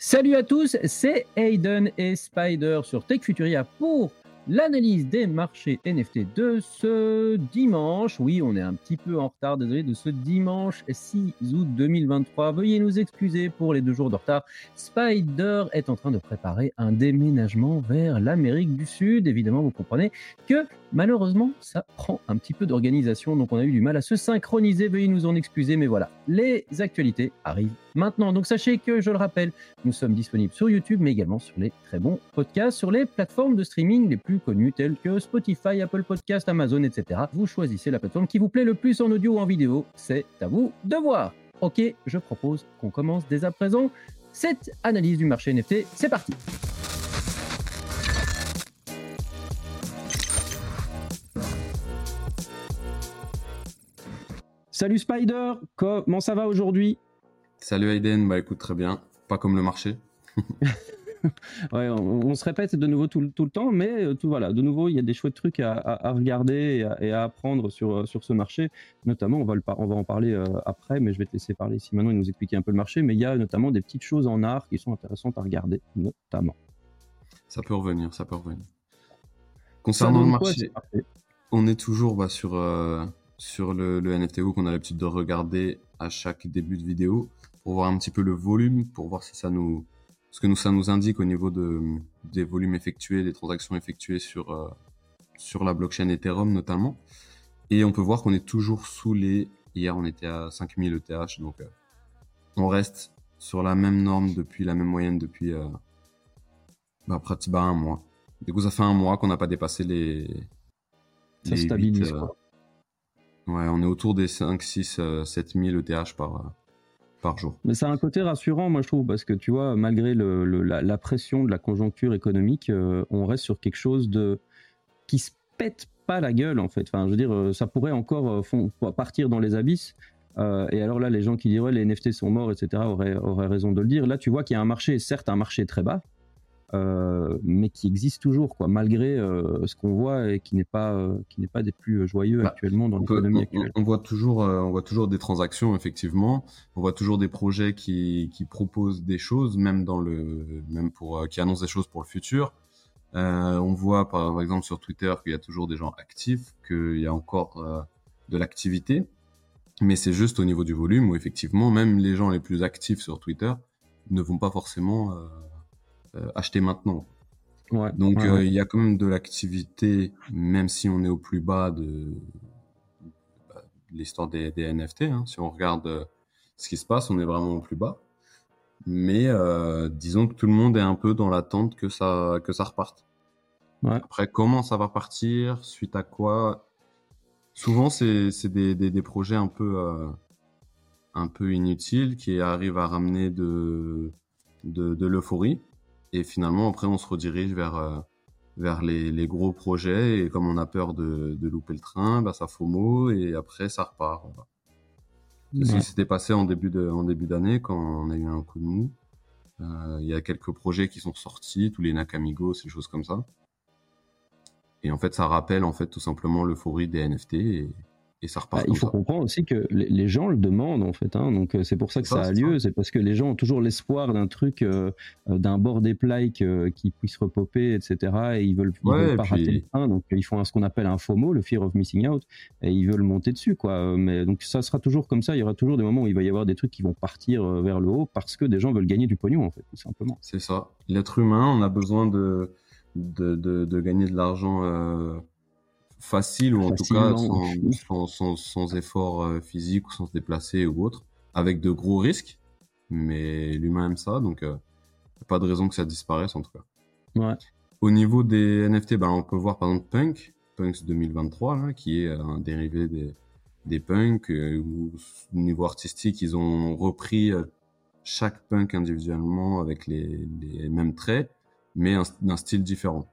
Salut à tous, c'est Aiden et Spider sur Tech Futuria pour l'analyse des marchés NFT de ce dimanche. Oui, on est un petit peu en retard, désolé, de ce dimanche 6 août 2023. Veuillez nous excuser pour les deux jours de retard. Spider est en train de préparer un déménagement vers l'Amérique du Sud. Évidemment, vous comprenez que malheureusement, ça prend un petit peu d'organisation, donc on a eu du mal à se synchroniser. Veuillez nous en excuser, mais voilà, les actualités arrivent maintenant. Donc sachez que, je le rappelle, nous sommes disponibles sur YouTube, mais également sur les très bons podcasts, sur les plateformes de streaming les plus connues telles que Spotify, Apple Podcast, Amazon, etc. Vous choisissez la plateforme qui vous plaît le plus en audio ou en vidéo. C'est à vous de voir. Ok, je propose qu'on commence dès à présent cette analyse du marché NFT. C'est parti. Salut Spider, comment ça va aujourd'hui? Salut Aiden, bah écoute très bien, pas comme le marché. ouais, on, se répète de nouveau tout, tout le temps, mais euh, tout voilà, de nouveau il y a des chouettes trucs à, regarder et à, apprendre sur, euh, sur ce marché. Notamment, on va, le, on va en parler euh, après, mais je vais te laisser parler ici maintenant et nous expliquer un peu le marché. Mais il y a notamment des petites choses en art qui sont intéressantes à regarder, notamment. Ça peut revenir, ça peut revenir. Concernant le marché, on est toujours bah, sur, sur le, le NFTO qu'on a l'habitude de regarder à chaque début de vidéo pour voir un petit peu le volume, pour voir si ça nous, ce que nous, ça nous indique au niveau de, des volumes effectués, des transactions effectuées sur, euh, sur la blockchain Ethereum notamment. Et on peut voir qu'on est toujours sous les, hier on était à 5000 ETH, donc euh, on reste sur la même norme depuis la même moyenne depuis euh, bah, pratiquement un mois. Du coup, ça fait un mois qu'on n'a pas dépassé les. Ça stabilise. Ouais, on est autour des 5, 6, 7000 ETH par, par jour. Mais ça a un côté rassurant, moi je trouve, parce que tu vois, malgré le, la, pression de la conjoncture économique, euh, on reste sur quelque chose de qui se pète pas la gueule en fait. Enfin, je veux dire, euh, ça pourrait encore euh, partir dans les abysses. et alors là, les gens qui diraient les NFT sont morts, etc., auraient, auraient raison de le dire. Là, tu vois qu'il y a un marché, certes un marché très bas, euh, mais qui existe toujours, quoi, malgré euh, ce qu'on voit et qui n'est pas, euh, qui n'est pas des plus joyeux bah, actuellement dans l'économie actuelle. On, voit toujours, on voit toujours des transactions effectivement, on voit toujours des projets qui, qui proposent des choses, même dans le, même pour, qui annoncent des choses pour le futur. on voit par exemple sur Twitter qu'il y a toujours des gens actifs, qu'il y a encore de l'activité, mais c'est juste au niveau du volume où effectivement même les gens les plus actifs sur Twitter ne vont pas forcément acheter maintenant. Donc euh, il y a quand même de l'activité, même si on est au plus bas de, bah, l'histoire des, NFT. Hein. Si on regarde euh, ce qui se passe, on est vraiment au plus bas. Mais disons que tout le monde est un peu dans l'attente que ça, que ça reparte. Après, comment ça va partir Suite à quoi? Souvent, c'est des, des, des, projets un peu, un peu inutiles qui arrivent à ramener de, de, de l'euphorie. Et finalement, après, on se redirige vers, euh, vers les, les, gros projets. Et comme on a peur de, de louper le train, bah, ça FOMO et après, ça repart. C'est ce qui s'était passé en début de, en début d'année quand on a eu un coup de mou. Euh, il y a quelques projets qui sont sortis, tous les Nakamigos, ces choses comme ça. Et en fait, ça rappelle en fait tout simplement l'euphorie des NFT et, et ça repart. Bah, il faut comprendre aussi que les, gens le demandent en fait, hein, donc euh, c'est pour ça que ça, a lieu, c'est parce que les gens ont toujours l'espoir d'un truc, euh, euh, d'un bord des plaques qui puisse repoper, etc. Et ils veulent, veulent pas rater le train, donc ils font ce qu'on appelle un FOMO, le fear of missing out, et ils veulent monter dessus, quoi. Mais donc ça sera toujours comme ça, il y aura toujours des moments où il va y avoir des trucs qui vont partir vers le haut parce que des gens veulent gagner du pognon en fait, tout simplement. C'est ça. L'être humain, on a besoin de de, de, de gagner de l'argent facile ou en tout cas sans, sans, sans, effort euh, physique ou sans se déplacer ou autre, avec de gros risques. Mais l'humain aime ça, donc euh, pas de raison que ça disparaisse en tout cas. Ouais. Au niveau des NFT, ben, on peut voir par exemple Punk, Punks 2023, là, qui est un dérivé des, des punks, euh, où au niveau artistique, ils ont repris chaque punk individuellement avec les, les mêmes traits, mais d'un style différent.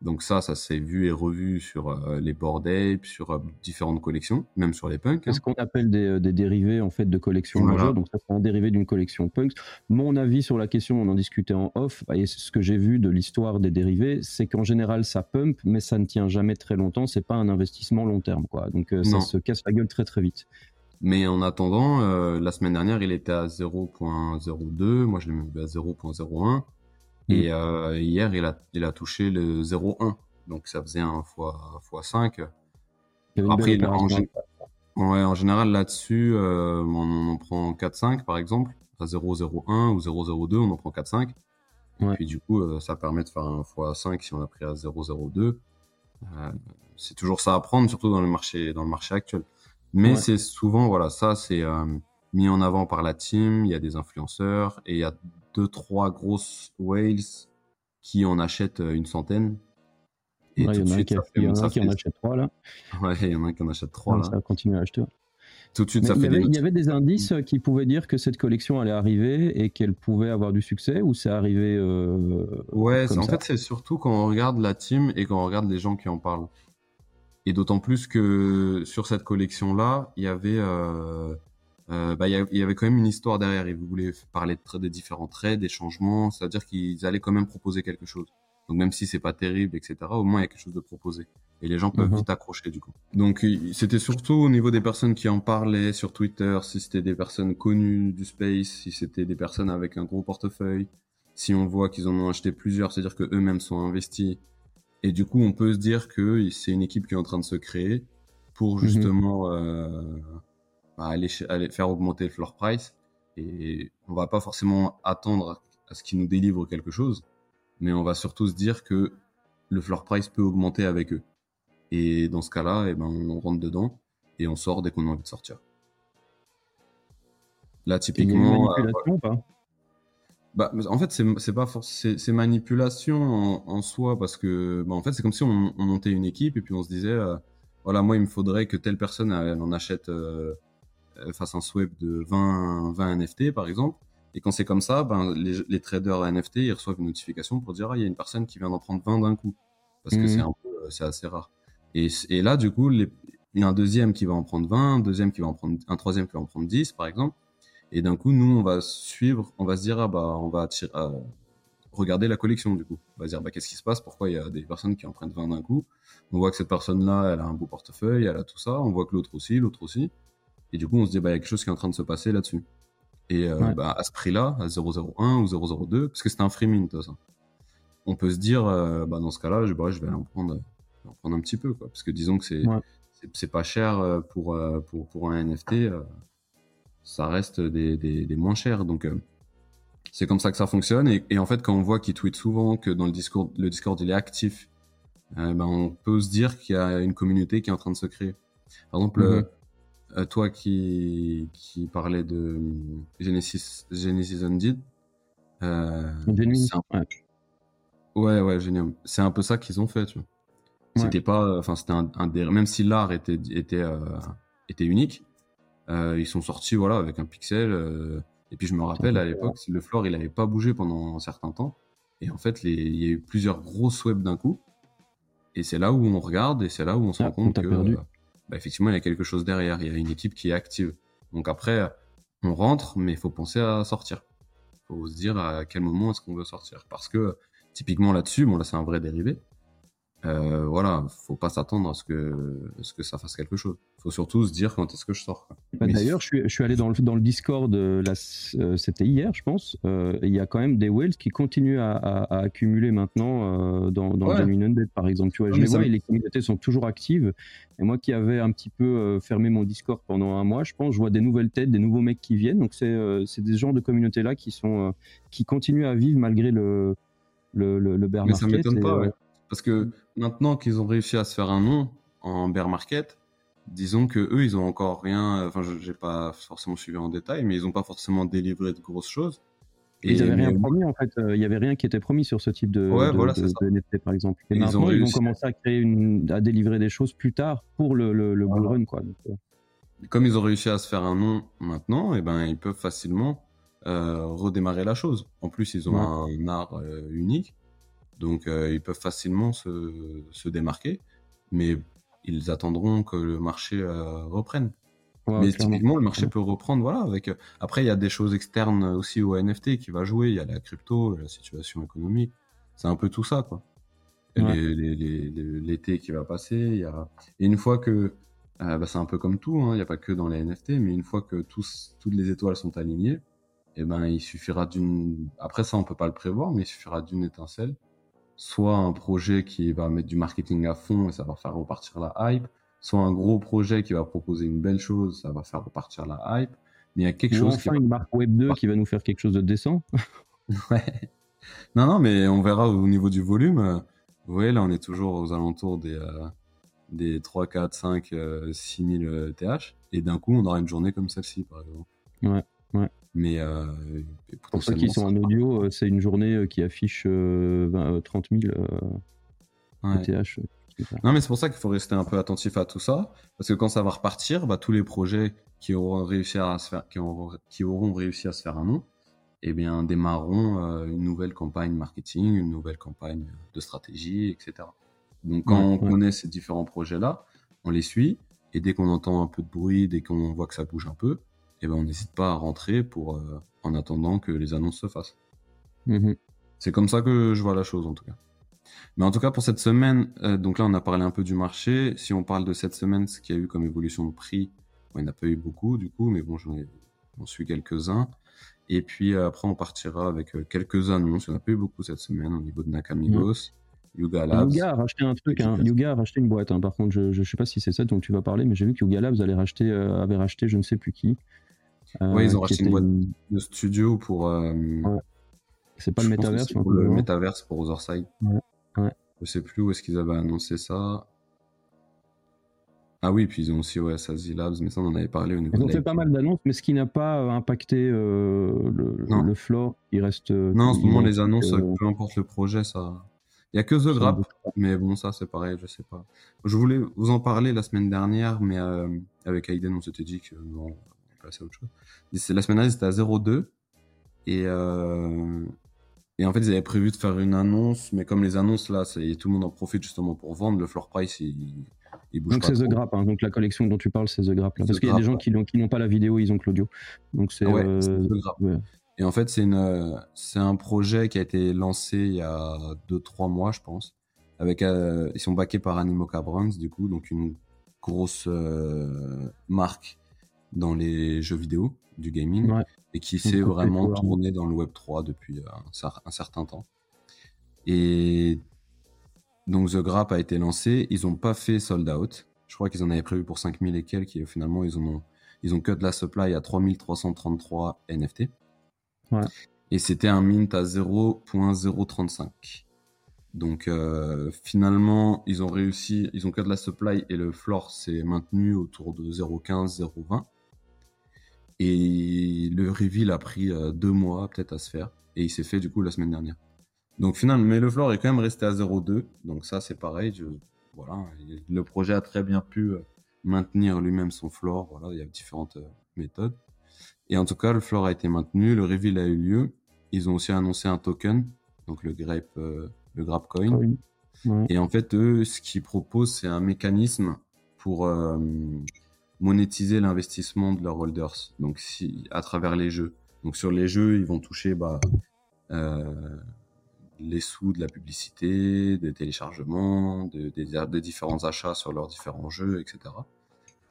Donc ça, ça s'est vu et revu sur euh, les board apes, sur euh, différentes collections, même sur les punks. C'est ce hein. qu'on appelle des, euh, des, dérivés en fait de collections majeures. Donc ça c'est un dérivé d'une collection punks. Mon avis sur la question, on en discutait en off. Et ce que j'ai vu de l'histoire des dérivés, c'est qu'en général ça pump, mais ça ne tient jamais très longtemps. C'est pas un investissement long terme, quoi. Donc ça se casse la gueule très très vite. Mais en attendant, la semaine dernière, il était à 0.02. Moi, je l'ai même vu à 0.01. Et euh, hier, il a, il a touché le 0.1. Donc, ça faisait un fois, fois 5. Après, en, ouais, en général, là-dessus, euh, on, en prend 4-5, par exemple. À 0.01 ou 0.02, on en prend 4-5. Et puis, du coup, euh, ça permet de faire un fois 5 si on a pris à 0.02. Euh, c'est toujours ça à prendre, surtout dans le marché, dans le marché actuel. Mais c'est souvent, voilà, ça, c'est euh, mis en avant par la team. Il y a des influenceurs et il y a deux, trois grosses whales qui en achètent euh, une centaine. Et tout de suite, il y en a qui en achètent trois, là. Ouais, il y en a qui en achètent trois, là. Ça va continuer à acheter. Tout de suite, ça il, fait y avait, il y avait des indices qui pouvaient dire que cette collection allait arriver et qu'elle pouvait avoir du succès ou c'est arrivé euh, Ouais, comme en ça? fait, c'est surtout quand on regarde la team et quand on regarde les gens qui en parlent. Et d'autant plus que sur cette collection-là, il y avait, euh, euh, bah, il y a- il y avait quand même une histoire derrière. Ils voulaient parler de des différents traits, des changements, c'est-à-dire qu'ils allaient quand même proposer quelque chose. Donc même si c'est pas terrible, etc., au moins il y a quelque chose de proposé. Et les gens peuvent Mhm. vite accrocher du coup. Donc c'était surtout au niveau des personnes qui en parlaient sur Twitter, si c'était des personnes connues du space, si c'était des personnes avec un gros portefeuille, si on voit qu'ils en ont acheté plusieurs, c'est-à-dire que eux-mêmes sont investis. Et du coup, on peut se dire que c'est une équipe qui est en train de se créer pour Mhm. justement euh, bah, aller, faire augmenter le floor price. Et on va pas forcément attendre à ce qu'ils nous délivrent quelque chose, mais on va surtout se dire que le floor price peut augmenter avec eux. Et dans ce cas-là, eh ben, on rentre dedans et on sort dès qu'on a envie de sortir. Là, a une typiquement, euh, manipulation ou pas? Bah, en fait, c'est pas c'est manipulation en, en soi parce que bah, en fait, c'est comme si on, on montait une équipe et puis on se disait euh, voilà, moi il me faudrait que telle personne elle en achète euh, euh, fasse un swap de 20 20 NFT par exemple. Et quand c'est comme ça, ben les, les traders NFT ils reçoivent une notification pour dire ah, il y a une personne qui vient d'en prendre 20 d'un coup parce que Mhm. c'est un peu euh, c'est assez rare. Et, là du coup, les- il y a un deuxième qui va en prendre 20, un deuxième qui va en prendre un troisième qui va en prendre 10 par exemple. Et d'un coup, nous, on va suivre, on va se dire, ah bah, on va attirer- euh, regarder la collection, du coup. On va se dire, bah, qu'est-ce qui se passe? Pourquoi il y a des personnes qui en prennent 20 d'un coup? On voit que cette personne-là, elle a un beau portefeuille, elle a tout ça. On voit que l'autre aussi, l'autre aussi. Et du coup, on se dit, bah, il y a quelque chose qui est en train de se passer là-dessus. Et, euh, Ouais. bah, à ce prix-là, à 0,01 ou 0,02, parce que c'était un free mint, ça. On peut se dire, euh, bah, dans ce cas-là, je, bah, je vais en prendre, en prendre un petit peu, quoi. Parce que disons que c'est, Ouais. c'est, c'est pas cher euh, pour, pour, pour un NFT. ça reste des, des, des moins chers. Donc, euh, c'est comme ça que ça fonctionne. Et, et en fait, quand on voit qu'il tweet souvent, que dans le Discord, le Discord il est actif, euh, ben, on peut se dire qu'il y a une communauté qui est en train de se créer. Par exemple, euh, toi qui, qui parlais de euh, Genesis, Genesis Undead, euh, un- Ouais. ouais, génial. C'est un peu ça qu'ils ont fait, tu vois. Ouais. C'était pas, enfin, c'était un, un des, même si l'art était, était, euh, était unique, euh, ils sont sortis, voilà, avec un pixel. euh, et puis je me rappelle à l'époque, le floor, il avait pas bougé pendant un certain temps. Et en fait, les, il y a eu plusieurs grosses webs d'un coup. Et c'est là où on regarde et c'est là où on se Ah, rend on compte que, perdu. Bah, effectivement, il y a quelque chose derrière. Il y a une équipe qui est active. Donc après, on rentre, mais il faut penser à sortir. Il faut se dire à quel moment est-ce qu'on veut sortir. Parce que typiquement là-dessus, bon là c'est un vrai dérivé. Euh, voilà, faut pas s'attendre à ce que, à ce que ça fasse quelque chose. faut surtout se dire quand est-ce que je sors. Bah, D'ailleurs, je suis, je suis allé dans le, dans le Discord, euh, là, euh, c'était hier, je pense. euh, Il y a quand même des whales qui continuent à, à- à accumuler maintenant euh, dans, dans Ouais. Genuine Undead, par exemple. Tu vois, je les ça vois me- et les communautés sont toujours actives. Et moi qui avais un petit peu fermé mon Discord pendant un mois, je pense, je vois des nouvelles têtes, des nouveaux mecs qui viennent. Donc, c'est c'est des genres de communautés-là qui, sont, qui continuent à vivre malgré le, le, le, le bear Mais ça market. m'étonne et, pas, ouais. Parce que maintenant qu'ils ont réussi à se faire un nom en bear market, disons que eux, ils ont encore rien. Enfin, je- j'ai pas forcément suivi en détail, mais ils ont pas forcément délivré de grosses choses. Ils avaient rien mais- promis en fait. Euh, Il y avait rien qui était promis sur ce type de, Ouais, de, voilà, de- de NFT par exemple. Et, Et ils ont ils, commencer à créer une, à délivrer des choses plus tard pour le, le, le bull run quoi. Donc, euh, comme ils ont réussi à se faire un nom maintenant, et ben ils peuvent facilement euh, redémarrer la chose. En plus, ils ont Ouais. un art unique, donc euh, ils peuvent facilement se, se démarquer, mais ils attendront que le marché euh, reprenne. ouais, mais clairement. typiquement, le marché peut reprendre, voilà. Avec euh, après, il y a des choses externes aussi au NFT qui va jouer. Il y a la crypto, la situation économique. C'est un peu tout ça, quoi. Ouais. L'été qui va passer, il y a et une fois que bah, c'est un peu comme tout, hein. il n'y a pas que dans les NFT, mais une fois que tous, toutes les étoiles sont alignées, et eh ben, il suffira d'une. Après ça, on peut pas le prévoir, mais il suffira d'une étincelle. Soit un projet qui va mettre du marketing à fond et ça va faire repartir la hype, soit un gros projet qui va proposer une belle chose, ça va faire repartir la hype. Mais il y a quelque chose. Enfin, une marque Web 2 qui va nous faire quelque chose de décent. ouais. Non, non, mais on verra au niveau du volume. Vous voyez, là, on est toujours aux alentours des, euh, des 3, 4, 5, 6 000 TH. Et d'un coup, on aura une journée comme celle-ci, par exemple. Ouais, ouais. Mais euh, pour ceux qui sont en audio, euh, c'est une journée qui affiche 30 000 TH. Non, mais c'est pour ça qu'il faut rester un peu attentif à tout ça, parce que quand ça va repartir, bah, tous les projets qui auront réussi à se faire, qui auront, qui auront réussi à se faire un nom, eh bien, démarreront euh, une nouvelle campagne marketing, une nouvelle campagne de stratégie, etc. Donc, quand on connaît ces différents projets-là, on les suit, et dès qu'on entend un peu de bruit, dès qu'on voit que ça bouge un peu, eh ben, on n'hésite pas à rentrer pour, euh, en attendant que les annonces se fassent. Mmh c'est comme ça que je vois la chose, en tout cas. Mais en tout cas, pour cette semaine, euh, donc là, on a parlé un peu du marché. Si on parle de cette semaine, ce qu'il y a eu comme évolution de prix, il n'y en a pas eu beaucoup, du coup, mais bon, j'en suis quelques-uns. Et puis euh, après, on partira avec euh, quelques annonces. Il n'y en a pas eu beaucoup cette semaine au niveau de Nakamigos. Yuga Labs. Yuga a racheté un truc, hein. Yuga a racheté une boîte. Hein. Par contre, je ne sais pas si c'est ça dont tu vas parler, mais j'ai vu que Yuga Labs allait racheter, avait racheté je ne sais plus qui. Oui, ils ont racheté une boîte de studio pour. Ouais. C'est pas le métaverse. Pour le métaverse pour Otherside. Ouais. Ouais. Je sais plus où est-ce qu'ils avaient annoncé ça. Ah oui, puis ils ont aussi ouais, Labs, mais ça on en avait parlé au niveau Ils ont fait pas mal d'annonces, mais ce qui n'a pas euh, impacté euh, le, le floor, il reste. Euh, non, en ce moment, les annonces, peu importe le projet, ça. Il n'y a que The Grap, mais bon, ça c'est pareil, je sais pas. Je voulais vous en parler la semaine dernière, mais avec Aiden, on s'était dit que non, on passer à autre chose. La semaine dernière, c'était à 0,2. Et, et en fait, ils avaient prévu de faire une annonce, mais comme les annonces là, tout le monde en profite justement pour vendre, le floor price il, il bouge donc c'est The Grap, hein, donc la collection dont tu parles, c'est The Grap. Là, parce qu'il y a des gens qui n'ont pas la vidéo, ils ont que l'audio. Donc c'est ouais, euh, The Grap. Et en fait, c'est une, c'est un projet qui a été lancé il y a 2-3 mois, je pense. Avec, euh, ils sont backés par Animoca Brands, du coup, donc une grosse euh, marque dans les jeux vidéo, du gaming, et qui s'est vraiment tourné dans le Web 3 depuis un, un certain temps. Et donc The Grap a été lancé, ils n'ont pas fait sold out. Je crois qu'ils en avaient prévu pour 5000 et quelques et finalement ils ont ils ont cut la supply à 3333 NFT. Ouais. Et c'était un mint à 0.035. Donc euh, finalement, ils ont réussi, ils ont cut la supply et le floor s'est maintenu autour de 0.15, 0.20. Et le reveal a pris euh, deux mois peut-être à se faire. Et il s'est fait du coup la semaine dernière. Donc finalement, mais le floor est quand même resté à 0,2. Donc ça, c'est pareil. Je, voilà, le projet a très bien pu euh, maintenir lui-même son floor. Voilà, il y a différentes euh, méthodes. Et en tout cas, le floor a été maintenu, le reveal a eu lieu. Ils ont aussi annoncé un token, donc le Grape, euh, le Grapcoin. Et en fait, eux, ce qu'ils proposent, c'est un mécanisme pour monétiser l'investissement de leurs holders. Donc, si, à travers les jeux. Donc, sur les jeux, ils vont toucher bah, les sous de la publicité, des téléchargements, des différents achats sur leurs différents jeux, etc.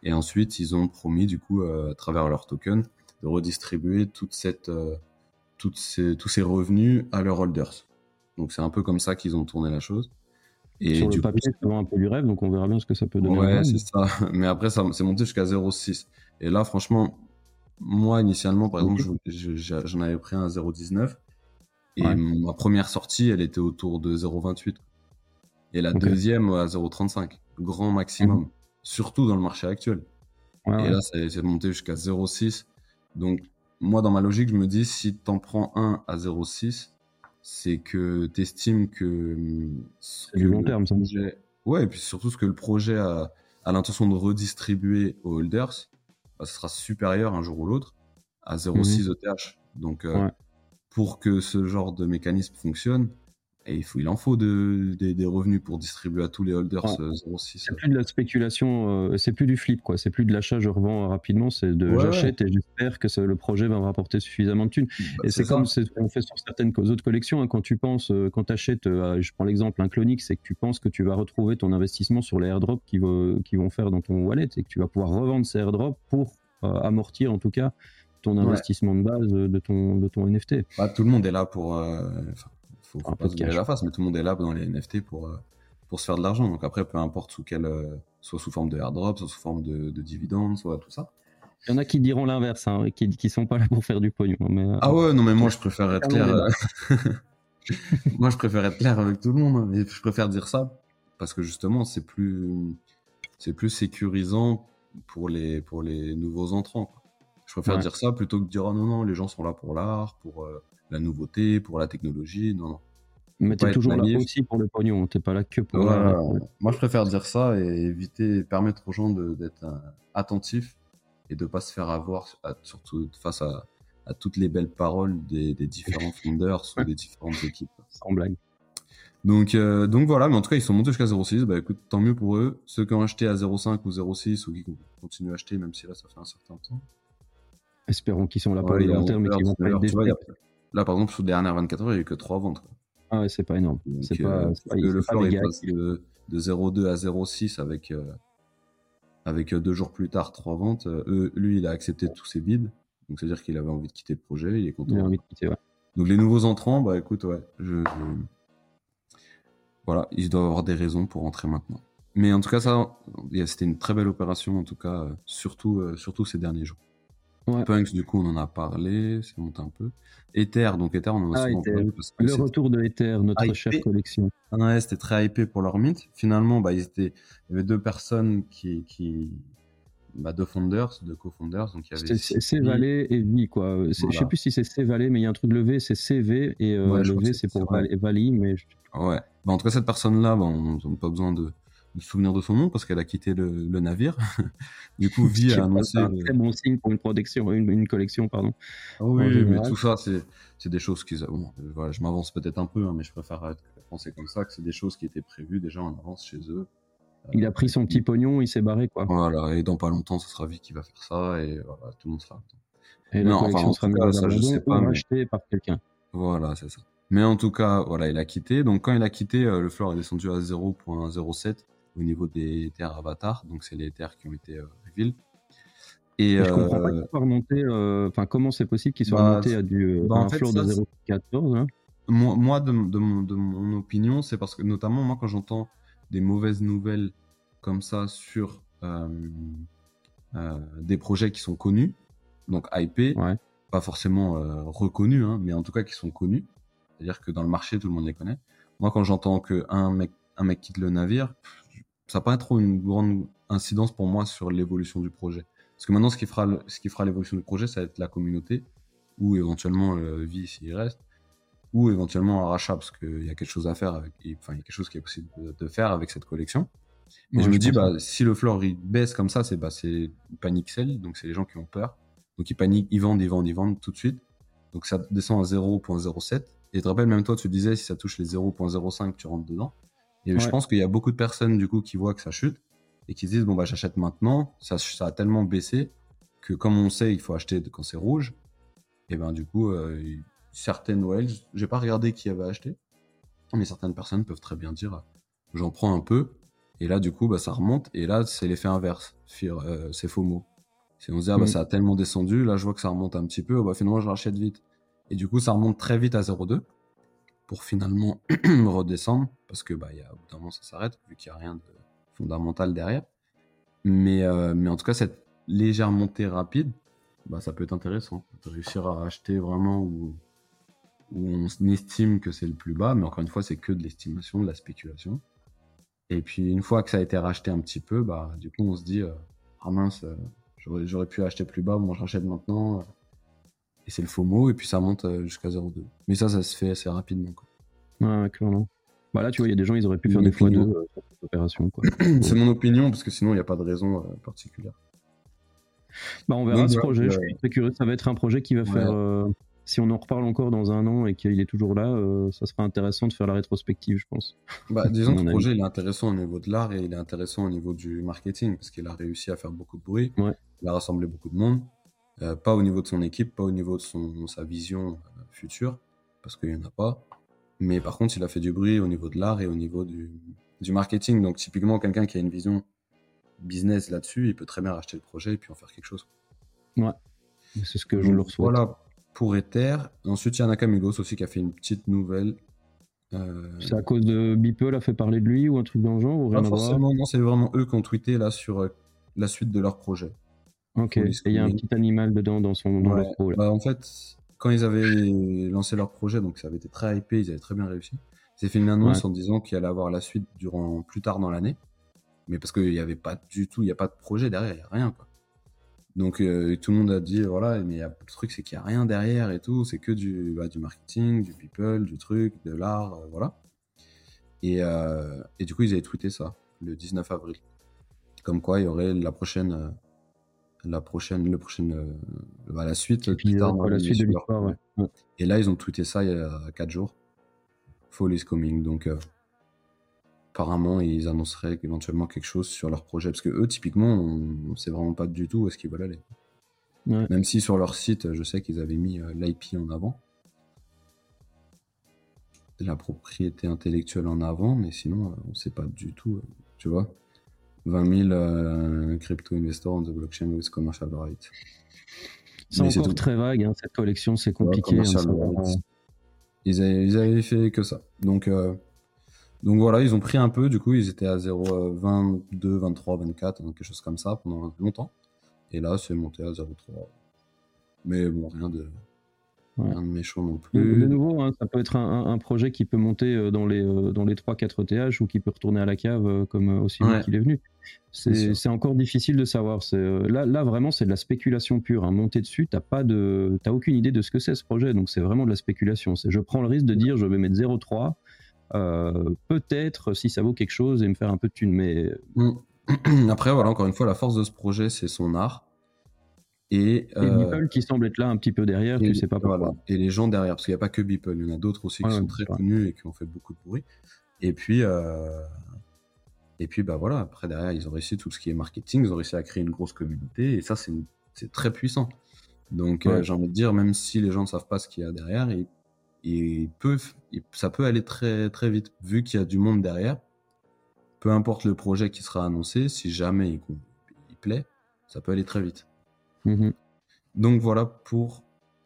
Et ensuite, ils ont promis, du coup, euh, à travers leur token, de redistribuer cette, euh, toutes ces, tous ces revenus à leurs holders. Donc, c'est un peu comme ça qu'ils ont tourné la chose. Et Sur du le papier, c'est un peu du rêve, donc on verra bien ce que ça peut donner. Ouais, c'est ça. Mais après, ça c'est monté jusqu'à 0,6. Et là, franchement, moi, initialement, par exemple, j'en avais pris un 0,19. Et ma première sortie, elle était autour de 0,28. Et la deuxième à 0,35. Grand maximum. Mhm. Surtout dans le marché actuel. et là, c'est monté jusqu'à 0,6. Donc, moi, dans ma logique, je me dis, si tu en prends un à 0,6, c'est que tu estimes que. C'est du long terme, ça. Ouais, et puis surtout ce que le projet a, a l'intention de redistribuer aux holders, bah, ce sera supérieur un jour ou l'autre à 0,6 ETH. Donc, euh, pour que ce genre de mécanisme fonctionne, et il, faut, il en faut de, des revenus pour distribuer à tous les holders 0,6. C'est plus de la spéculation, c'est plus du flip, quoi. C'est plus de l'achat, je revends rapidement, c'est de j'achète et j'espère que le projet va me rapporter suffisamment de thunes. Bah, et c'est comme ce qu'on fait sur certaines autres collections. Hein. quand tu penses, quand tu achètes, je prends l'exemple, un Clonix, c'est que tu penses que tu vas retrouver ton investissement sur les airdrops qui, qui vont faire dans ton wallet et que tu vas pouvoir revendre ces airdrops pour amortir en tout cas ton investissement de base de ton, de ton NFT. Bah, tout le monde est là pour. Euh, faut, faut pas se la face, mais tout le monde est là dans les NFT pour, euh, pour se faire de l'argent. Donc après, peu importe sous quel. Euh, soit sous forme de airdrop, soit sous forme de, de dividendes, soit tout ça. Il y en a qui diront l'inverse, hein, qui, qui sont pas là pour faire du pognon. Mais, ah ouais, non, mais moi je préfère être clair. moi je préfère être clair avec tout le monde. Et hein, je préfère dire ça parce que justement, c'est plus, c'est plus sécurisant pour les, pour les nouveaux entrants. Je préfère dire ça plutôt que de dire oh non, non, les gens sont là pour l'art, pour euh, la nouveauté, pour la technologie. Non, non. Mais t'es toujours là aussi pour le pognon, t'es pas là que pour. Moi, je préfère dire ça et éviter, permettre aux gens d'être euh, attentifs et de pas se faire avoir, surtout face à, à, toutes les belles paroles des, des différents founders ou des différentes équipes. Sans blague. Donc, euh, donc voilà, mais en tout cas, ils sont montés jusqu'à 0,6. Bah écoute, tant mieux pour eux. Ceux qui ont acheté à 0,5 ou 0,6 ou qui continuent à acheter, même si là, ça fait un certain temps. Espérons qu'ils sont là pour le long terme et qu'ils vont pas être Là, par exemple, sur les dernières 24 heures, il n'y a eu que 3 ventes. Ah ouais, c'est pas énorme. C'est pas, euh, pas, le floor est passé de, 0,2 à 0,6 avec, euh, avec deux jours plus tard 3 ventes. lui, il a accepté tous ses bids. Donc, c'est-à-dire qu'il avait envie de quitter le projet. Il est content. Il a envie de quitter, ouais. Donc, les nouveaux entrants, bah écoute, ouais, je voilà, ils doivent avoir des raisons pour rentrer maintenant. Mais en tout cas, ça, c'était une très belle opération, en tout cas, euh, surtout, euh, surtout ces derniers jours. Punks, du coup, on en a parlé, ça monte un peu. Ether, donc Ether, on en a ah, souvent parlé. le retour de Ether, notre chère collection. Ah ouais, c'était très hypé pour leur mint. Finalement, bah, ils étaient... il y avait deux personnes qui, qui, bah, deux founders, deux co-founders. Donc il y avait C et V quoi. Je sais plus si c'est C Valley, mais il y a un truc le V, c'est CV et euh, le V c'est pour Valley, mais ouais. Bah, en tout cas cette personne là, bah, on n'a pas besoin de, se souvenir de son nom parce qu'elle a quitté le, le navire. du coup, V a annoncé. C'est un très bon signe pour une production, une, une collection, pardon. Ah oui, mais tout ça, c'est des choses qui. Bon, voilà, je m'avance peut-être un peu, hein, mais je préfère penser comme ça que c'est des choses qui étaient prévues déjà en avance chez eux. Il a pris son petit pognon, il s'est barré, quoi. Voilà, et dans pas longtemps, ce sera vie qui va faire ça, et voilà, tout le monde sera. Et la collection sera mise ça, je sais pas, mais... par quelqu'un. Voilà, c'est ça. Mais en tout cas, voilà, il a quitté. Donc quand il a quitté, euh, le floor est descendu à 0.07 au niveau des terres avatars. Donc c'est les terres qui ont été euh, reveal. Et, je comprends pas euh. Enfin, comment c'est possible qu'il soit bah, remonté à du bah, un floor de 0.14 hein Moi, moi de, de, mon, de mon opinion, c'est parce que notamment moi quand j'entends des mauvaises nouvelles comme ça sur euh, euh, des projets qui sont connus, donc IP, pas forcément euh, reconnus, hein, mais en tout cas qui sont connus. C'est-à-dire que dans le marché, tout le monde les connaît. Moi, quand j'entends qu'un mec, un mec quitte le navire, ça n'a pas trop une grande incidence pour moi sur l'évolution du projet. Parce que maintenant, ce qui fera, ce qui fera l'évolution du projet, ça va être la communauté, ou éventuellement le vie s'il reste, ou éventuellement un rachat parce qu'il y a quelque chose à faire avec, enfin, il y a quelque chose qui est possible de, faire avec cette collection. Mais je me dis, bah, si le floor il baisse comme ça, c'est bah, panique sell, donc c'est les gens qui ont peur. Donc ils paniquent, ils vendent, ils vendent, ils vendent tout de suite. Donc ça descend à 0.07. Et tu te rappelles, même toi, tu disais, si ça touche les 0.05, tu rentres dedans. Et je pense qu'il y a beaucoup de personnes, du coup, qui voient que ça chute et qui se disent, bon, bah, j'achète maintenant. Ça, ça a tellement baissé que comme on sait, il faut acheter quand c'est rouge. Et ben, du coup, euh, certaines Noël, j'ai pas regardé qui avait acheté, mais certaines personnes peuvent très bien dire j'en prends un peu, et là du coup bah, ça remonte, et là c'est l'effet inverse, euh, c'est FOMO. Si on se dit ah, bah, mm. ça a tellement descendu, là je vois que ça remonte un petit peu, oh, bah finalement je rachète vite. Et du coup ça remonte très vite à 0,2 pour finalement redescendre, parce que bah, y a, au bout moment ça s'arrête, vu qu'il n'y a rien de fondamental derrière. Mais, euh, mais en tout cas cette légère montée rapide, bah, ça peut être intéressant de réussir à acheter vraiment ou où on estime que c'est le plus bas, mais encore une fois, c'est que de l'estimation, de la spéculation. Et puis une fois que ça a été racheté un petit peu, bah du coup on se dit euh, ah mince, euh, j'aurais pu acheter plus bas, moi je rachète maintenant. Euh, et c'est le faux mot, et puis ça monte jusqu'à 0,2. Mais ça, ça se fait assez rapidement. Quoi. Ouais, clairement. Bah là, tu vois, il y a des gens, ils auraient pu faire des fois 2 sur cette opération. c'est mon opinion, parce que sinon, il n'y a pas de raison particulière. Bah, on verra ce projet. Je suis très curieux. Ça va être un projet qui va faire si on en reparle encore dans un an et qu'il est toujours là, ça sera intéressant de faire la rétrospective, je pense. Bah, disons que le projet il est intéressant au niveau de l'art et il est intéressant au niveau du marketing parce qu'il a réussi à faire beaucoup de bruit, il a rassemblé beaucoup de monde, pas au niveau de son équipe, pas au niveau de son, sa vision future, parce qu'il n'y en a pas. Mais par contre, il a fait du bruit au niveau de l'art et au niveau du, du marketing. Donc, typiquement, quelqu'un qui a une vision business là-dessus, il peut très bien racheter le projet et puis en faire quelque chose. Ouais, c'est ce que je leur souhaite. Voilà pour Ether. Ensuite, il y a Nakamigos aussi qui a fait une petite nouvelle. Euh, c'est à cause de Beeple a fait parler de lui ou un truc dans le genre ou rien forcément, non, c'est vraiment eux qui ont tweeté là sur euh, la suite de leur projet. Ok, et il y a un petit animal dedans dans son dans leur pro, Bah, en fait, quand ils avaient lancé leur projet, donc ça avait été très hypé, ils avaient très bien réussi. Ils avaient fait une annonce en disant qu'il allait avoir la suite durant plus tard dans l'année mais parce qu'il n'y avait pas du tout, il n'y a pas de projet derrière, il n'y a rien. Quoi. Donc euh, tout le monde a dit, voilà, mais le truc c'est qu'il n'y a rien derrière et tout, c'est que du, bah, du marketing, du people, du truc, de l'art, euh, voilà. Et, euh, et, du coup, ils avaient tweeté ça le 19 avril. Comme quoi, il y aurait la prochaine, la prochaine, le prochaine, bah, la suite, plus tard, la suite de l'histoire. Ouais. Et là, ils ont tweeté ça il y a 4 jours. Fall is coming. Donc, apparemment, ils annonceraient éventuellement quelque chose sur leur projet. Parce que eux, typiquement, on ne sait vraiment pas du tout où est-ce qu'ils veulent aller. Même si sur leur site, je sais qu'ils avaient mis euh, l'IP en avant. La propriété intellectuelle en avant, mais sinon, euh, on ne sait pas du tout. Euh, tu vois 20 000 crypto investors on the blockchain with commercial rights. C'est encore très vague, hein, cette collection, c'est compliqué. Hein, ils, avaient, fait que ça. Donc, donc voilà, ils ont pris un peu, du coup, ils étaient à 0, 22, 23, 24, quelque chose comme ça pendant longtemps. Et là, c'est monté à 0,3. Mais bon, rien de, rien de méchant non plus. De, nouveau, hein, ça peut être un, projet qui peut monter euh, dans les, euh, dans les 3-4 TH ou qui peut retourner à la cave euh, comme aussi ouais. qu'il est venu. C'est encore difficile de savoir. Là, là, vraiment, c'est de la spéculation pure. Hein. Monter dessus, t'as pas de, aucune idée de ce que c'est ce projet. Donc c'est vraiment de la spéculation. Je prends le risque de dire je vais mettre 0,3 euh, peut-être si ça vaut quelque chose et me faire un peu de thune. Mais mm. après, voilà, encore une fois, la force de ce projet, c'est son art. Et, euh, qui semble être là un petit peu derrière, tu sais pas pourquoi. Et les gens derrière, parce qu'il n'y a pas que Beeple, il y en a d'autres aussi qui sont très connus et qui ont fait beaucoup de bruit. Et puis, euh, et puis bah voilà, après derrière, ils ont réussi tout ce qui est marketing, ils ont réussi à créer une grosse communauté, et ça, c'est très puissant. Donc, j'ai envie de dire, même si les gens ne savent pas ce qu'il y a derrière, ils il peut, ça peut aller très, très vite, vu qu'il y a du monde derrière. Peu importe le projet qui sera annoncé, si jamais il, plaît, ça peut aller très vite. Mhm. Donc voilà pour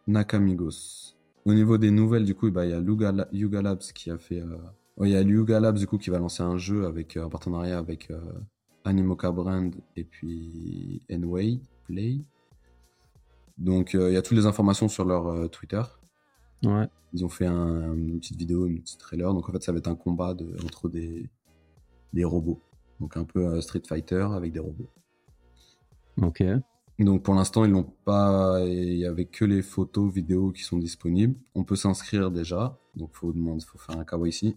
Nakamigos. Au niveau des nouvelles, du coup, bah, il y a Yuga, Labs qui a fait. Euh, il y a Yuga Labs du coup qui va lancer un jeu avec un euh, partenariat avec euh, Animoca Brand et puis Enway Play. Donc il y a toutes les informations sur leur Twitter. Ouais. Ils ont fait un, une petite vidéo, une petite trailer. Donc en fait, ça va être un combat de, entre des, des robots. Donc un peu euh, Street Fighter avec des robots. Ok. Donc pour l'instant, ils n'ont pas. Il n'y avait que les photos, vidéos qui sont disponibles. On peut s'inscrire déjà. Donc faut demander, faut faire un KYC.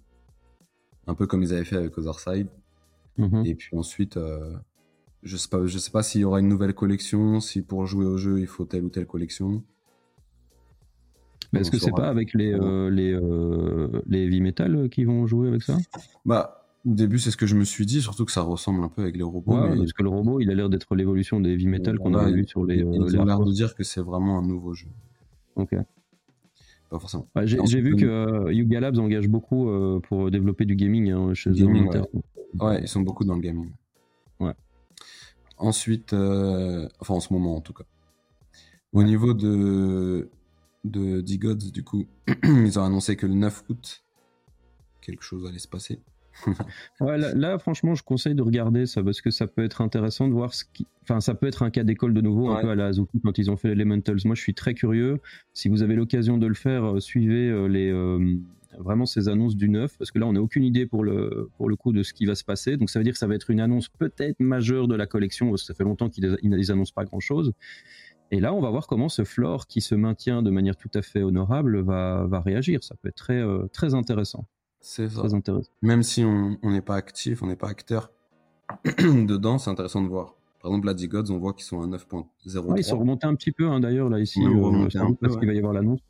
Un peu comme ils avaient fait avec Otherside. Mm Et puis ensuite, euh, je sais pas, je sais pas s'il y aura une nouvelle collection, si pour jouer au jeu il faut telle ou telle collection. Mais est-ce que c'est pas avec les, euh, les, euh, les heavy metal qui vont jouer avec ça? Bah, au début, c'est ce que je me suis dit, surtout que ça ressemble un peu avec les robots. Parce que le robot, il a l'air d'être l'évolution des heavy metal qu'on a vu sur les. Ils ont l'air de dire que c'est vraiment un nouveau jeu. Ok. Pas forcément. J'ai vu que Yuga Labs engage beaucoup pour développer du gaming hein, chez gaming, ouais. ouais. ils sont beaucoup dans le gaming. Ouais. Ensuite, enfin en ce moment en tout cas. Au niveau de de D-Gods, du coup, ils ont annoncé que le 9 août, quelque chose allait se passer. Ouais, là, franchement, je conseille de regarder ça parce que ça peut être intéressant de voir ce qui. Enfin, ça peut être un cas d'école de nouveau, un peu à la Azuki quand ils ont fait l'Elementals. Moi, je suis très curieux. Si vous avez l'occasion de le faire, euh, suivez euh, les. Euh, vraiment ces annonces du 9 parce que là on n'a aucune idée pour le, pour le coup de ce qui va se passer donc ça veut dire que ça va être une annonce peut-être majeure de la collection parce que ça fait longtemps qu'ils n'annoncent pas grand chose et là, on va voir comment ce floor qui se maintient de manière tout à fait honorable va, va réagir. Ça peut être très, euh, très intéressant. C'est ça. Très intéressant. Même si on n'est pas actif, on n'est pas acteur dedans, c'est intéressant de voir. Par exemple, Bloody Gods, on voit qu'ils sont à 9.03. ils sont remontés un petit peu, hein, d'ailleurs, là, ici, euh, parce qu'il va y avoir l'annonce.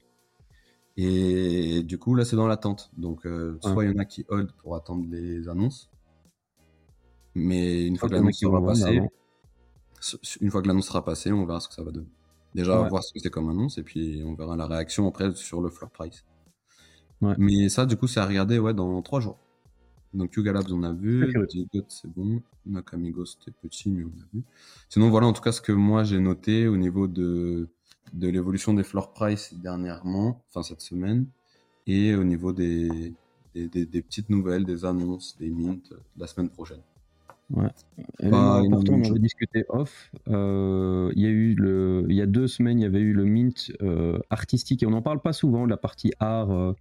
Et du coup, là, c'est dans l'attente. Donc, euh, soit il y en a qui hold pour attendre les annonces. Mais une fois que l'annonce sera passée, une fois que l'annonce sera passée, on verra ce que ça va donner. Déjà, voir ce que c'est comme annonce et puis on verra la réaction après sur le floor price. Mais ça, du coup, c'est à regarder ouais, dans trois jours. Donc Yuga Labs, on a vu. Digot, c'est bon. Nakamigo, c'était petit, mais on a vu. Sinon, voilà en tout cas ce que moi j'ai noté au niveau de, de l'évolution des floor price dernièrement, enfin cette semaine, et au niveau des, des, des, petites nouvelles, des annonces, des mints la semaine prochaine. Ouais. important, on avait discuté off. Euh, il y a eu le, il y a deux semaines, il y avait eu le mint euh, artistique et on n'en parle pas souvent, la partie art. Euh,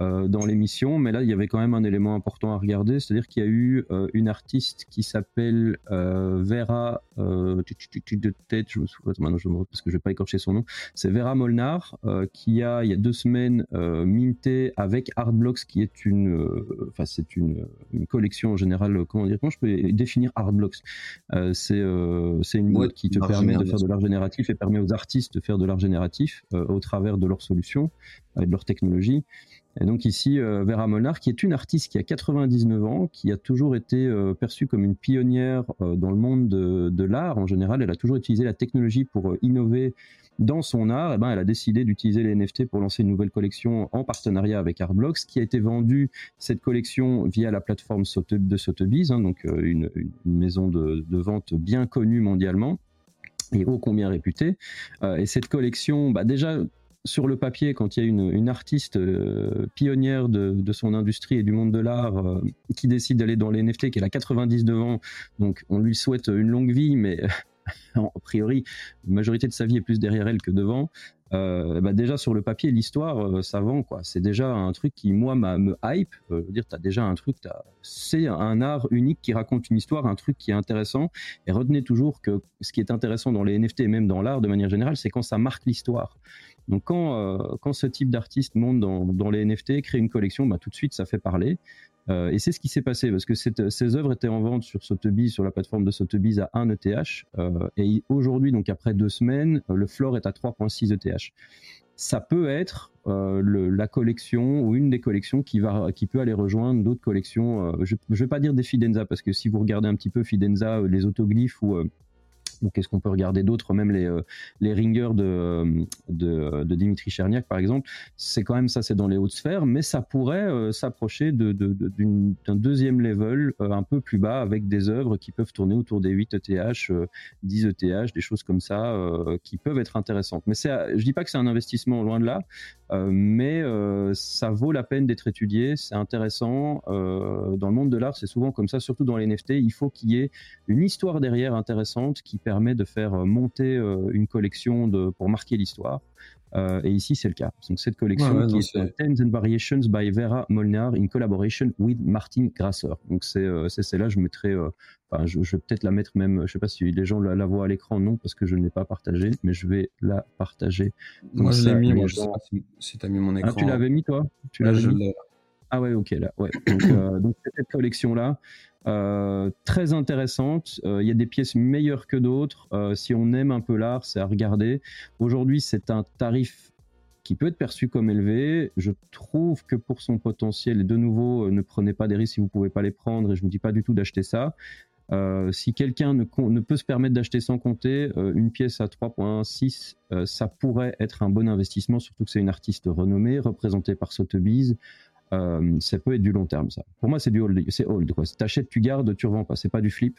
euh, dans l'émission, mais là il y avait quand même un élément important à regarder, c'est-à-dire qu'il y a eu euh, une artiste qui s'appelle euh, Vera, de tête, je me souviens, maintenant je me parce que je vais pas écorcher son nom, c'est Vera Molnar qui a il y a deux semaines minté avec Artblocks, qui est une, enfin c'est une, une, collection en général, comment dire, comment je peux définir Artblocks? C'est c'est une mode qui te permet de faire de l'art génératif et permet aux artistes de faire de l'art génératif au travers de leurs solutions de leur technologie. Et donc ici, euh, Vera Molnar, qui est une artiste qui a 99 ans, qui a toujours été euh, perçue comme une pionnière euh, dans le monde de, l'art en général. Elle a toujours utilisé la technologie pour innover dans son art. Eh ben, elle a décidé d'utiliser les NFT pour lancer une nouvelle collection en partenariat avec Artblocks, qui a été vendue cette collection via la plateforme de Sotheby's, hein, donc une, maison de, vente bien connue mondialement et ô combien réputée. et cette collection, bah déjà sur le papier, quand il y a une, artiste euh, pionnière de, son industrie et du monde de l'art euh, qui décide d'aller dans les NFT, qu'elle a 99 ans, donc on lui souhaite une longue vie, mais a priori, la majorité de sa vie est plus derrière elle que devant. Euh, bah déjà sur le papier, l'histoire, ça vend quoi. C'est déjà un truc qui moi me hype. dire, t'as déjà un truc, c'est un art unique qui raconte une histoire, un truc qui est intéressant. Et retenez toujours que ce qui est intéressant dans les NFT et même dans l'art de manière générale, c'est quand ça marque l'histoire. Donc quand, euh, quand ce type d'artiste monte dans, les NFT, crée une collection, bah, tout de suite ça fait parler. Euh, et c'est ce qui s'est passé parce que ces œuvres étaient en vente sur Sotheby's, sur la plateforme de Sotheby's à 1 ETH. Euh, et aujourd'hui, donc après deux semaines, le floor est à 3.6 ETH. Ça peut être la collection ou une des collections qui, va, qui peut aller rejoindre d'autres collections. je ne vais pas dire des Fidenza parce que si vous regardez un petit peu Fidenza, les autoglyphes ou ou qu'est-ce qu'on peut regarder d'autres, même les, euh, les ringers de, euh, de, de, Dimitri Cherniak, par exemple, c'est quand même ça, c'est dans les hautes sphères, mais ça pourrait euh, s'approcher d'un de, d'un deuxième level un peu plus bas avec des œuvres qui peuvent tourner autour des 8 ETH, 10 ETH, des choses comme ça qui peuvent être intéressantes. Mais je dis pas que c'est un investissement loin de là, mais ça vaut la peine d'être étudié, c'est intéressant. dans le monde de l'art, c'est souvent comme ça, surtout dans les NFT, il faut qu'il y ait une histoire derrière intéressante qui permet de faire euh, monter euh, une collection de, pour marquer l'histoire. Euh, et ici, c'est le cas. Donc, cette collection qui est, Tens and Variations by Vera Molnar in collaboration with Martin Grasser. Donc, c'est celle-là, je mettrai, enfin, je, vais peut-être la mettre même, je sais pas si les gens la, voient à l'écran, non, parce que je ne l'ai pas partagée, mais je vais la partager. Moi, je l'ai mis, moi, je sais pas si, tu as mis mon écran. Ah, tu l'avais mis, toi? Tu Ah ouais, ok, là, ouais. Donc, donc cette collection-là, euh, très intéressante. Euh, il y a des pièces meilleures que d'autres. Euh, si on aime un peu l'art, c'est à regarder. Aujourd'hui, c'est un tarif qui peut être perçu comme élevé. Je trouve que pour son potentiel, et de nouveau, ne prenez pas des risques si vous ne pouvez pas les prendre, et je ne vous dis pas du tout d'acheter ça. si quelqu'un ne, ne, peut se permettre d'acheter sans compter, une pièce à 3.6, ça pourrait être un bon investissement, surtout que c'est une artiste renommée, représentée par Sotheby's. Euh, ça peut être du long terme, ça. Pour moi, c'est du hold. C'est hold, quoi. T'achètes, tu gardes, tu revends pas. C'est pas du flip.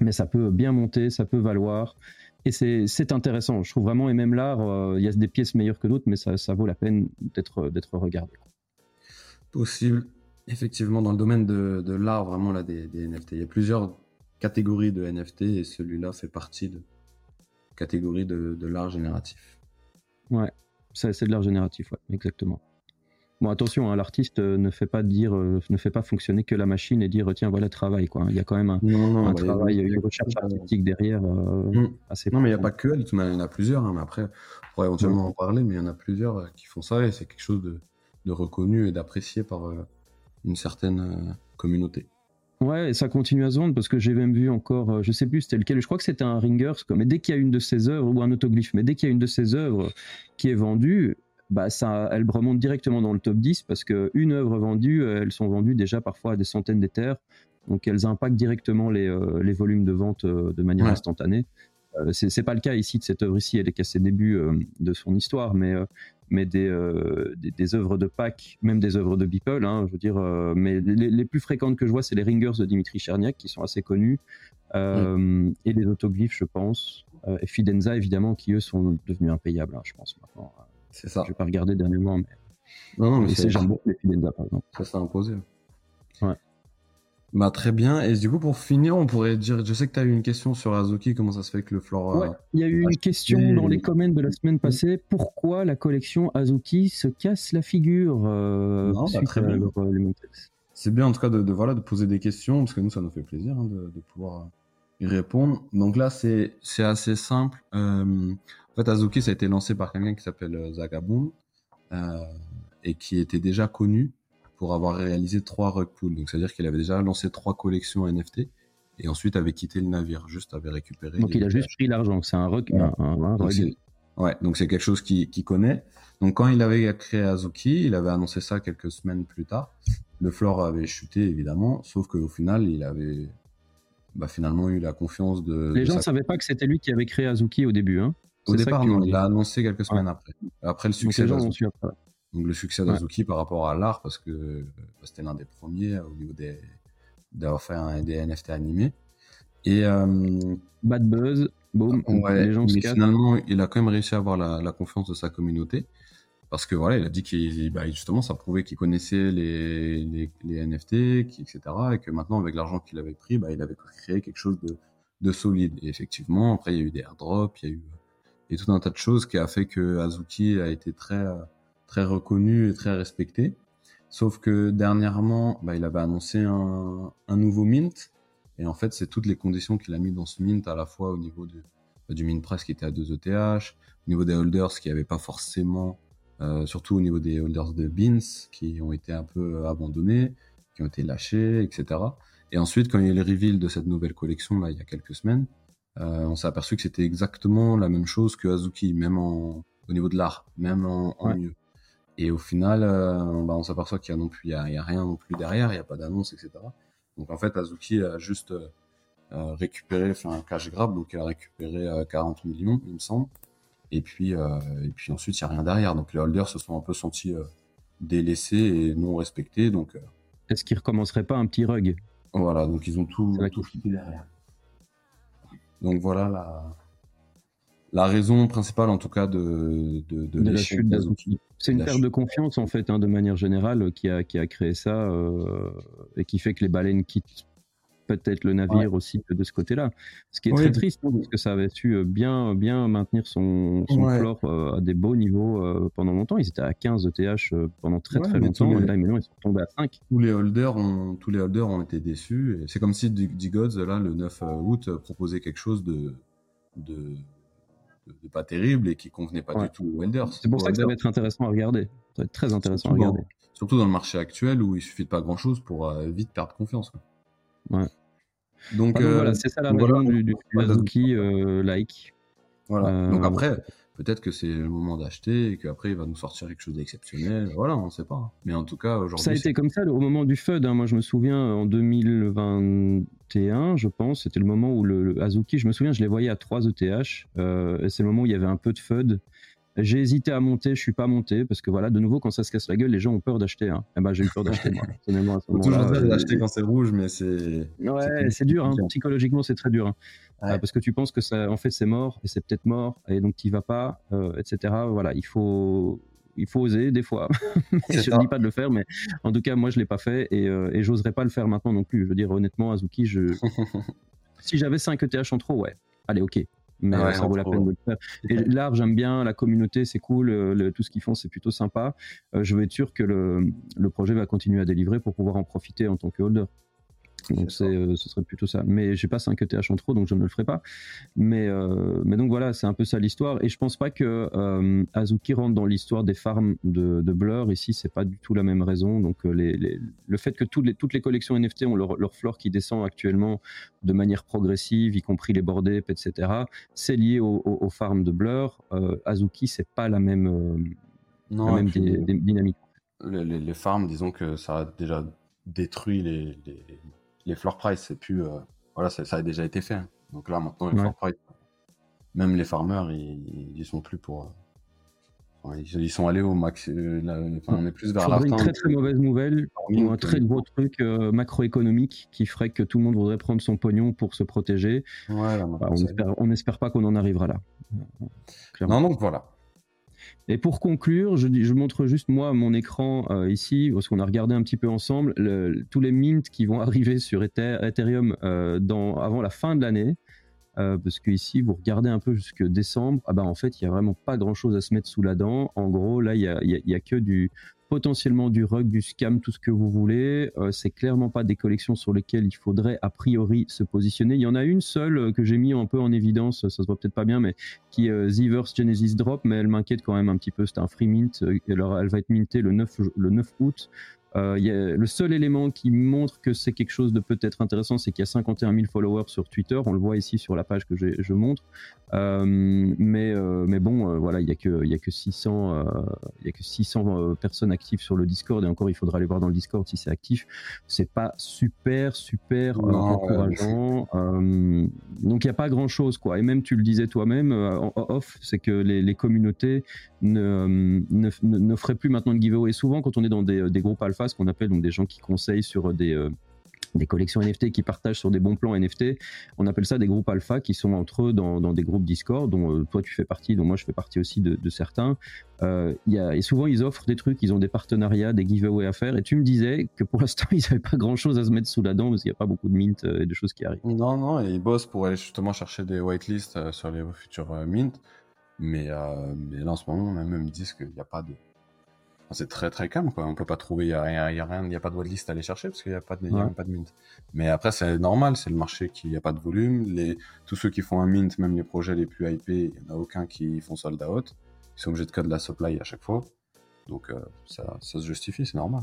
Mais ça peut bien monter, ça peut valoir. Et c'est intéressant. Je trouve vraiment, et même l'art, euh, il y a des pièces meilleures que d'autres, mais ça, ça vaut la peine d'être regardé. Possible. Effectivement, dans le domaine de, de l'art, vraiment, là, des, des, NFT, il y a plusieurs catégories de NFT et celui-là fait partie de catégorie de, de l'art génératif. Ouais, c'est de l'art génératif, ouais, exactement. Bon, attention, hein, l'artiste euh, ne fait pas dire, euh, ne fait pas fonctionner que la machine et dire tiens voilà travail quoi. Il y a quand même un, un travail, une recherche artistique derrière euh, assez. Non, mais il n'y a pas que elle, il y en a plusieurs. Hein, mais après, on pourrait éventuellement en parler, mais il y en a plusieurs qui font ça et c'est quelque chose de, de reconnu et d'apprécié par une certaine communauté. Ouais, et ça continue à se vendre parce que j'ai même vu encore, je sais plus c'était lequel, je crois que c'était un Ringers, mais dès qu'il y a une de ses œuvres ou un autoglyphe, mais dès qu'il y a une de ses œuvres qui est vendue, bah ça, elles remontent directement dans le top 10 parce qu'une œuvre vendue, elles sont vendues déjà parfois à des centaines d'éthers. Donc elles impactent directement les, les volumes de vente de manière instantanée. Euh, c'est pas le cas ici de cette œuvre ici, elle est qu'à ses débuts de son histoire, mais mais des, des, œuvres de Pâques, même des œuvres de Beeple, hein, je veux dire, mais les, plus fréquentes que je vois, c'est les Ringers de Dimitri Cherniak, qui sont assez connus, et les autoglyphes, je pense, et Fidenza, évidemment, qui eux sont devenus impayables, hein, je pense, maintenant. C'est ça. Je vais pas regarder dernièrement, mais. Non, non, mais c'est. les Fidenza, par exemple. Ça s'est imposé. Ouais. Bah, très bien. Et du coup, pour finir, on pourrait dire, je sais que tu as eu une question sur Azuki, comment ça se fait que le flore. Ouais, il y a eu une question dans les comments de la semaine passée. Pourquoi la collection Azuki se casse la figure euh, non, bah, très bien. C'est bien en tout cas de, voilà, de poser des questions, parce que nous, ça nous fait plaisir hein, de, de, pouvoir y répondre. Donc là, c'est assez simple. Euh, en fait, Azuki, ça a été lancé par quelqu'un qui s'appelle euh, Zagabond, euh, et qui était déjà connu pour avoir réalisé trois rug pools. Donc, c'est-à-dire qu'il avait déjà lancé trois collections NFT et ensuite avait quitté le navire, juste avait récupéré. Donc, il a juste pris l'argent. C'est un rug. Ouais. donc c'est quelque chose qu'il connaît. Donc, quand il avait créé Azuki, il avait annoncé ça quelques semaines plus tard. Le floor avait chuté, évidemment, sauf qu'au final, il avait bah, finalement eu la confiance de. Les gens ne savaient pas que c'était lui qui avait créé Azuki au début. Hein au départ, non, il l'a annoncé quelques semaines après. Après le succès. Donc le succès d'Azuki par rapport à l'art, parce que bah, c'était l'un des premiers au niveau des d'avoir fait un, des NFT animés. Et euh, bad buzz, boom, les gens mais finalement, il a quand même réussi à avoir la, la, confiance de sa communauté, parce que voilà, il a dit qu'il, bah, justement, ça prouvait qu'il connaissait les, les, les NFT, etc., et que maintenant, avec l'argent qu'il avait pris, bah, il avait créé quelque chose de, de solide. Et effectivement, après, il y a eu des airdrops, il y a eu, et tout un tas de choses qui a fait que Azuki a été très très reconnu et très respecté. Sauf que dernièrement, bah, il avait annoncé un, nouveau mint. Et en fait, c'est toutes les conditions qu'il a mis dans ce mint, à la fois au niveau bah, du mint press qui était à 2 ETH, au niveau des holders qui n'avaient pas forcément, euh, surtout au niveau des holders de beans qui ont été un peu abandonnés, qui ont été lâchés, etc. Et ensuite, quand il y a eu le reveal de cette nouvelle collection, là, il y a quelques semaines, euh, on s'est aperçu que c'était exactement la même chose que Azuki, même en, au niveau de l'art, même en, en mieux. Et au final, euh, bah, on s'aperçoit qu'il y a non plus, il y a, rien non plus derrière, il n'y a pas d'annonce, etc. Donc en fait, Azuki a juste euh, euh, récupéré, fait un cash grab, donc il a récupéré 40 millions, il me semble. Et puis, et puis ensuite, il n'y a rien derrière. Donc les holders se sont un peu sentis délaissés et non respectés. Donc, Est-ce qu'ils recommenceraient pas un petit rug? Voilà, donc ils ont tout, tout derrière. Donc voilà la, la raison principale, en tout cas, de, de, de, la chute. C'est une perte de confiance, en fait, hein, de manière générale, qui a, qui a créé ça euh, et qui fait que les baleines quittent peut-être le navire aussi de ce côté-là. Ce qui est très triste, hein, parce que ça avait su euh, bien, bien maintenir son, son euh, à des beaux niveaux pendant longtemps. Ils étaient à 15 ETH pendant très très longtemps, et là maintenant ils sont tombés à 5. Tous les holders ont, tous les holders ont été déçus. C'est comme si D-Gods, là, le 9 août, proposait quelque chose de, de de, pas terrible et qui convenait pas du tout aux Welders. C'est pour ça que ça va être intéressant à regarder. Ça va être très intéressant à regarder. surtout dans le marché actuel où il suffit de pas grand chose pour euh, vite perdre confiance. Ouais. Donc, euh, voilà, c'est ça la raison du, du Suzuki euh, like. Voilà. Donc après, peut-être que c'est le moment d'acheter et qu'après il va nous sortir quelque chose d'exceptionnel. Voilà, on ne sait pas. Mais en tout cas, aujourd'hui. Ça a été comme ça au moment du FUD. Hein. Moi, je me souviens en 2021, je pense, c'était le moment où le, Azuki, je me souviens, je les voyais à 3 ETH. Euh, et c'est le moment où il y avait un peu de FUD. J'ai hésité à monter, je suis pas monté parce que voilà, de nouveau, quand ça se casse la gueule, les gens ont peur d'acheter. Hein. Eh ben, j'ai eu peur d'acheter moi. Personnellement, toujours d'acheter quand c'est rouge, mais c'est. Ouais, c'est dur. Hein. Psychologiquement, c'est très dur. Hein. Euh, parce que tu penses que ça, en fait, c'est mort et c'est peut-être mort et donc tu vas pas, euh, etc. Voilà, il faut, il faut oser des fois. je ne dis pas de le faire, mais en tout cas, moi, je l'ai pas fait et, euh, et j'oserais pas le faire maintenant non plus. Je veux dire, honnêtement, Azuki, je... si j'avais 5 ETH en trop, ouais, allez, ok. Mais ça vaut la peine de le faire. Et l'art, j'aime bien, la communauté, c'est cool, tout ce qu'ils font, c'est plutôt sympa. je veux être sûr que le, le projet va continuer à délivrer pour pouvoir en profiter en tant que holder. Donc c'est, euh, ce serait plutôt ça. Mais j'ai pas 5 ETH en trop, donc je ne le ferai pas. Mais, euh, mais donc voilà, c'est un peu ça l'histoire. Et je pense pas que euh, Azuki rentre dans l'histoire des farms de, de Blur. Ici, c'est pas du tout la même raison. Donc les, les, le fait que toutes les, toutes les collections NFT ont leur, leur flore qui descend actuellement de manière progressive, y compris les board etc., c'est lié aux au, farms de Blur. Azuki, c'est pas la même non, même dynamique. Les, les, farms, disons que ça a déjà détruit les, les, les floor price. C'est plus, voilà, ça, a déjà été fait. Hein. Donc là, maintenant, les floor price, même les farmers, ils, ils sont plus pour ils sont allés au max. Euh, on est plus vers la fin. Une très très mauvaise nouvelle ou un très gros truc euh, macroéconomique qui ferait que tout le monde voudrait prendre son pognon pour se protéger. Bah, on n'espère pas qu'on en arrivera là. Non, donc voilà. Et pour conclure, je, montre juste moi mon écran euh, ici, parce qu'on a regardé un petit peu ensemble tous les mints qui vont arriver sur Ethereum dans, avant la fin de l'année. Euh, parce que ici, vous regardez un peu jusque décembre, ah bah en fait, il y a vraiment pas grand chose à se mettre sous la dent. En gros, là, il y a, y a, que du potentiellement du rug, du scam, tout ce que vous voulez. Euh, c'est clairement pas des collections sur lesquelles il faudrait a priori se positionner. Il y en a une seule euh, que j'ai mis un peu en évidence, ça se voit peut-être pas bien, mais qui est euh, Zivers Genesis Drop, mais elle m'inquiète quand même un petit peu. C'est un free mint. Alors, elle va être mintée le 9, le 9 août. Euh, le seul élément qui montre que c'est quelque chose de peut-être intéressant, c'est qu'il y a 51 000 followers sur Twitter. On le voit ici sur la page que je, montre. Euh, mais, euh, mais bon, voilà, il n'y a, que, y a que 600, il y a que 600 personnes actives sur le Discord. Et encore, il faudra aller voir dans le Discord si c'est actif. C'est pas super, super encourageant. donc, il n'y a pas grand-chose. quoi. Et même, tu le disais toi-même, en off, c'est que les, les communautés ne, ne, ne, feraient plus maintenant de giveaway. Souvent, quand on est dans des, des groupes alpha, ce qu'on appelle donc des gens qui conseillent sur des euh, des collections NFT qui partagent sur des bons plans NFT. On appelle ça des groupes alpha qui sont entre eux dans, des groupes Discord, dont euh, toi tu fais partie, dont moi je fais partie aussi de, certains. Euh, y a, et souvent ils offrent des trucs, ils ont des partenariats, des giveaways à faire. Et tu me disais que pour l'instant ils n'avaient pas grand chose à se mettre sous la dent parce qu'il n'y a pas beaucoup de mint et de choses qui arrivent. Non, non, et ils bossent pour aller justement chercher des whitelists sur les futurs mint. Mais, mais là en ce moment, même, ils me disent qu'il n'y a pas de c'est très très calme quoi. On peut pas trouver, il y a, rien, y a rien, il y a pas de whitelist à aller chercher parce qu'il y a pas de, y a pas de mint. Mais après c'est normal, c'est le marché qui, y a pas de volume. Les, tous ceux qui font un mint, même les projets les plus hypés, il y en a aucun qui font sold out. Ils sont obligés de cut de la supply à chaque fois. Donc euh, ça, ça se justifie, c'est normal.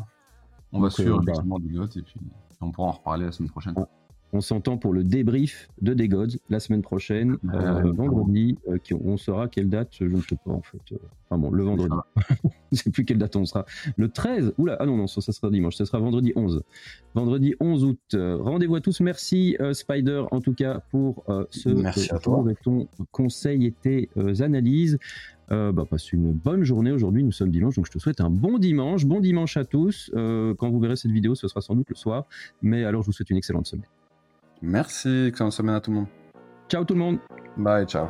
On va suivre euh, bah... du et puis on pourra en reparler la semaine prochaine. On s'entend pour le débrief de Degods la semaine prochaine, euh, vendredi. Euh, on saura quelle date, je ne sais pas en fait. Euh, enfin bon, le vendredi. je ne sais plus quelle date on sera. Le 13, oula, ah non, non, ça, sera dimanche, ça sera vendredi 11. Vendredi 11 août. Rendez-vous à tous. Merci Spider en tout cas pour ce Merci à toi. ton conseil et tes analyses. bah, passe une bonne journée aujourd'hui. Nous sommes dimanche, donc je te souhaite un bon dimanche. Bon dimanche à tous. quand vous verrez cette vidéo, ce sera sans doute le soir. Mais alors, je vous souhaite une excellente semaine. Merci, excellente semaine à tout le monde. Ciao tout le monde. Bye, ciao.